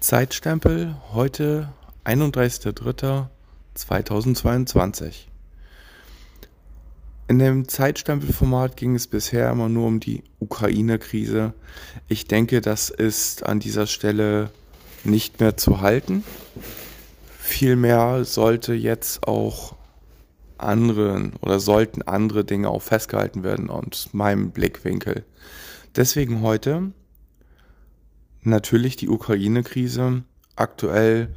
Zeitstempel heute 31.03.2022. In dem Zeitstempelformat ging es bisher immer nur um die Ukraine-Krise. Ich denke, das ist an dieser Stelle nicht mehr zu halten. Vielmehr sollte jetzt auch anderen oder sollten andere Dinge auch festgehalten werden aus meinem Blickwinkel. Deswegen heute natürlich die Ukraine-Krise. Aktuell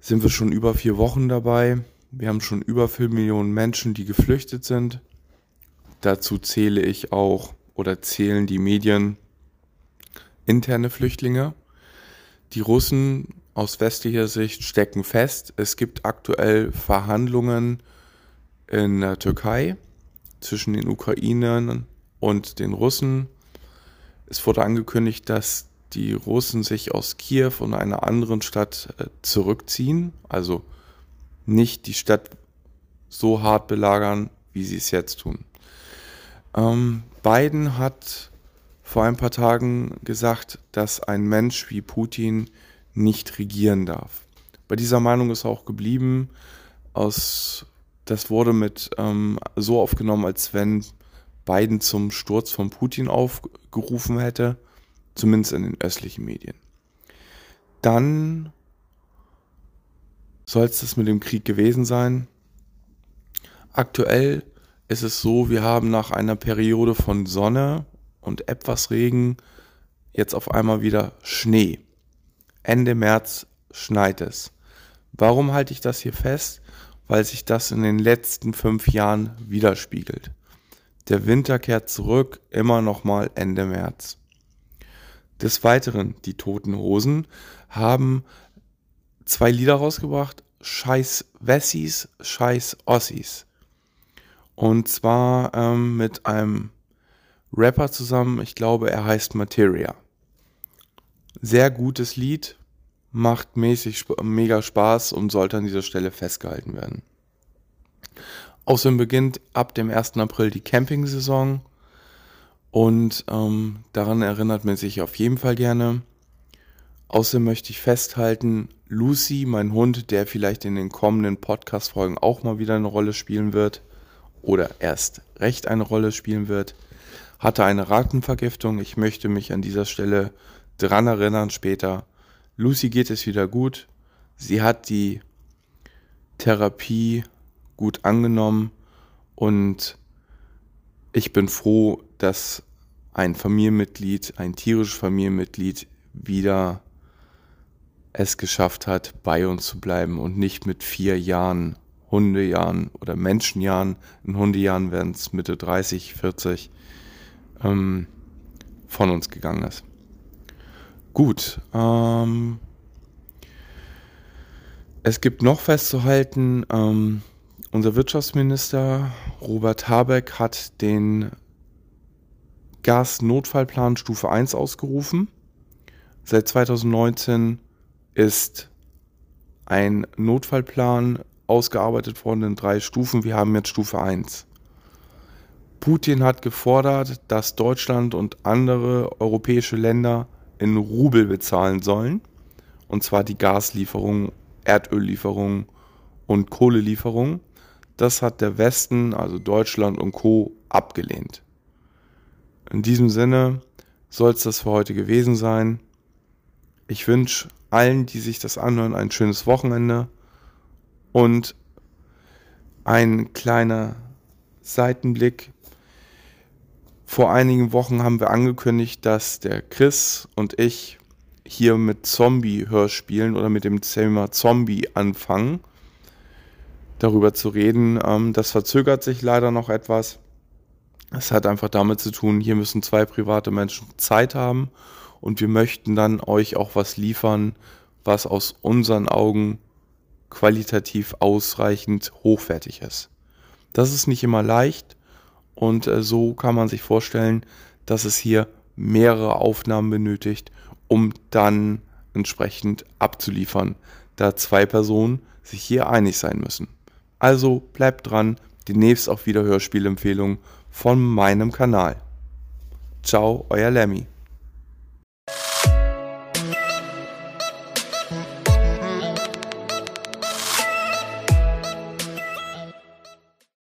sind wir schon über vier Wochen dabei. Wir haben schon über vier Millionen Menschen, die geflüchtet sind. Dazu zähle ich auch oder zählen die Medien interne Flüchtlinge. Die Russen aus westlicher Sicht stecken fest. Es gibt aktuell Verhandlungen in der Türkei zwischen den Ukrainern und den Russen. Es wurde angekündigt, dass die Russen sich aus Kiew und einer anderen Stadt äh, zurückziehen, also nicht die Stadt so hart belagern, wie sie es jetzt tun. Ähm, Biden hat vor ein paar Tagen gesagt, dass ein Mensch wie Putin nicht regieren darf. Bei dieser Meinung ist er auch geblieben. Aus, das wurde mit ähm, so aufgenommen, als wenn Biden zum Sturz von Putin aufgerufen hätte zumindest in den östlichen Medien. Dann soll es das mit dem Krieg gewesen sein. Aktuell ist es so, wir haben nach einer Periode von Sonne und etwas Regen jetzt auf einmal wieder Schnee. Ende März schneit es. Warum halte ich das hier fest? Weil sich das in den letzten fünf Jahren widerspiegelt. Der Winter kehrt zurück, immer noch mal Ende März. Des Weiteren, die Toten Hosen haben zwei Lieder rausgebracht, Scheiß Wessis, Scheiß Ossis. Und zwar ähm, mit einem Rapper zusammen, ich glaube, er heißt Materia. Sehr gutes Lied, macht mäßig mega Spaß und sollte an dieser Stelle festgehalten werden. Außerdem beginnt ab dem 1. April die Camping-Saison. Und ähm, daran erinnert man sich auf jeden Fall gerne. Außerdem möchte ich festhalten, Lucy, mein Hund, der vielleicht in den kommenden Podcast-Folgen auch mal wieder eine Rolle spielen wird oder erst recht eine Rolle spielen wird, hatte eine Ratenvergiftung. Ich möchte mich an dieser Stelle dran erinnern später. Lucy geht es wieder gut. Sie hat die Therapie gut angenommen und ich bin froh, dass ein Familienmitglied, ein tierisches Familienmitglied wieder es geschafft hat, bei uns zu bleiben und nicht mit vier Jahren, Hundejahren oder Menschenjahren, in Hundejahren werden es Mitte 30, 40, ähm, von uns gegangen ist. Gut, ähm, es gibt noch festzuhalten, ähm, unser Wirtschaftsminister Robert Habeck hat den Gasnotfallplan Stufe 1 ausgerufen. Seit 2019 ist ein Notfallplan ausgearbeitet worden in drei Stufen. Wir haben jetzt Stufe 1. Putin hat gefordert, dass Deutschland und andere europäische Länder in Rubel bezahlen sollen. Und zwar die Gaslieferungen, Erdöllieferungen und Kohlelieferungen. Das hat der Westen, also Deutschland und Co. abgelehnt. In diesem Sinne soll es das für heute gewesen sein. Ich wünsche allen, die sich das anhören, ein schönes Wochenende und ein kleiner Seitenblick. Vor einigen Wochen haben wir angekündigt, dass der Chris und ich hier mit Zombie-Hörspielen oder mit dem Thema Zombie anfangen darüber zu reden. Ähm, das verzögert sich leider noch etwas. Es hat einfach damit zu tun, hier müssen zwei private Menschen Zeit haben und wir möchten dann euch auch was liefern, was aus unseren Augen qualitativ ausreichend hochwertig ist. Das ist nicht immer leicht und äh, so kann man sich vorstellen, dass es hier mehrere Aufnahmen benötigt, um dann entsprechend abzuliefern, da zwei Personen sich hier einig sein müssen. Also bleibt dran, demnächst auch wieder Hörspielempfehlungen von meinem Kanal. Ciao, euer Lemmy.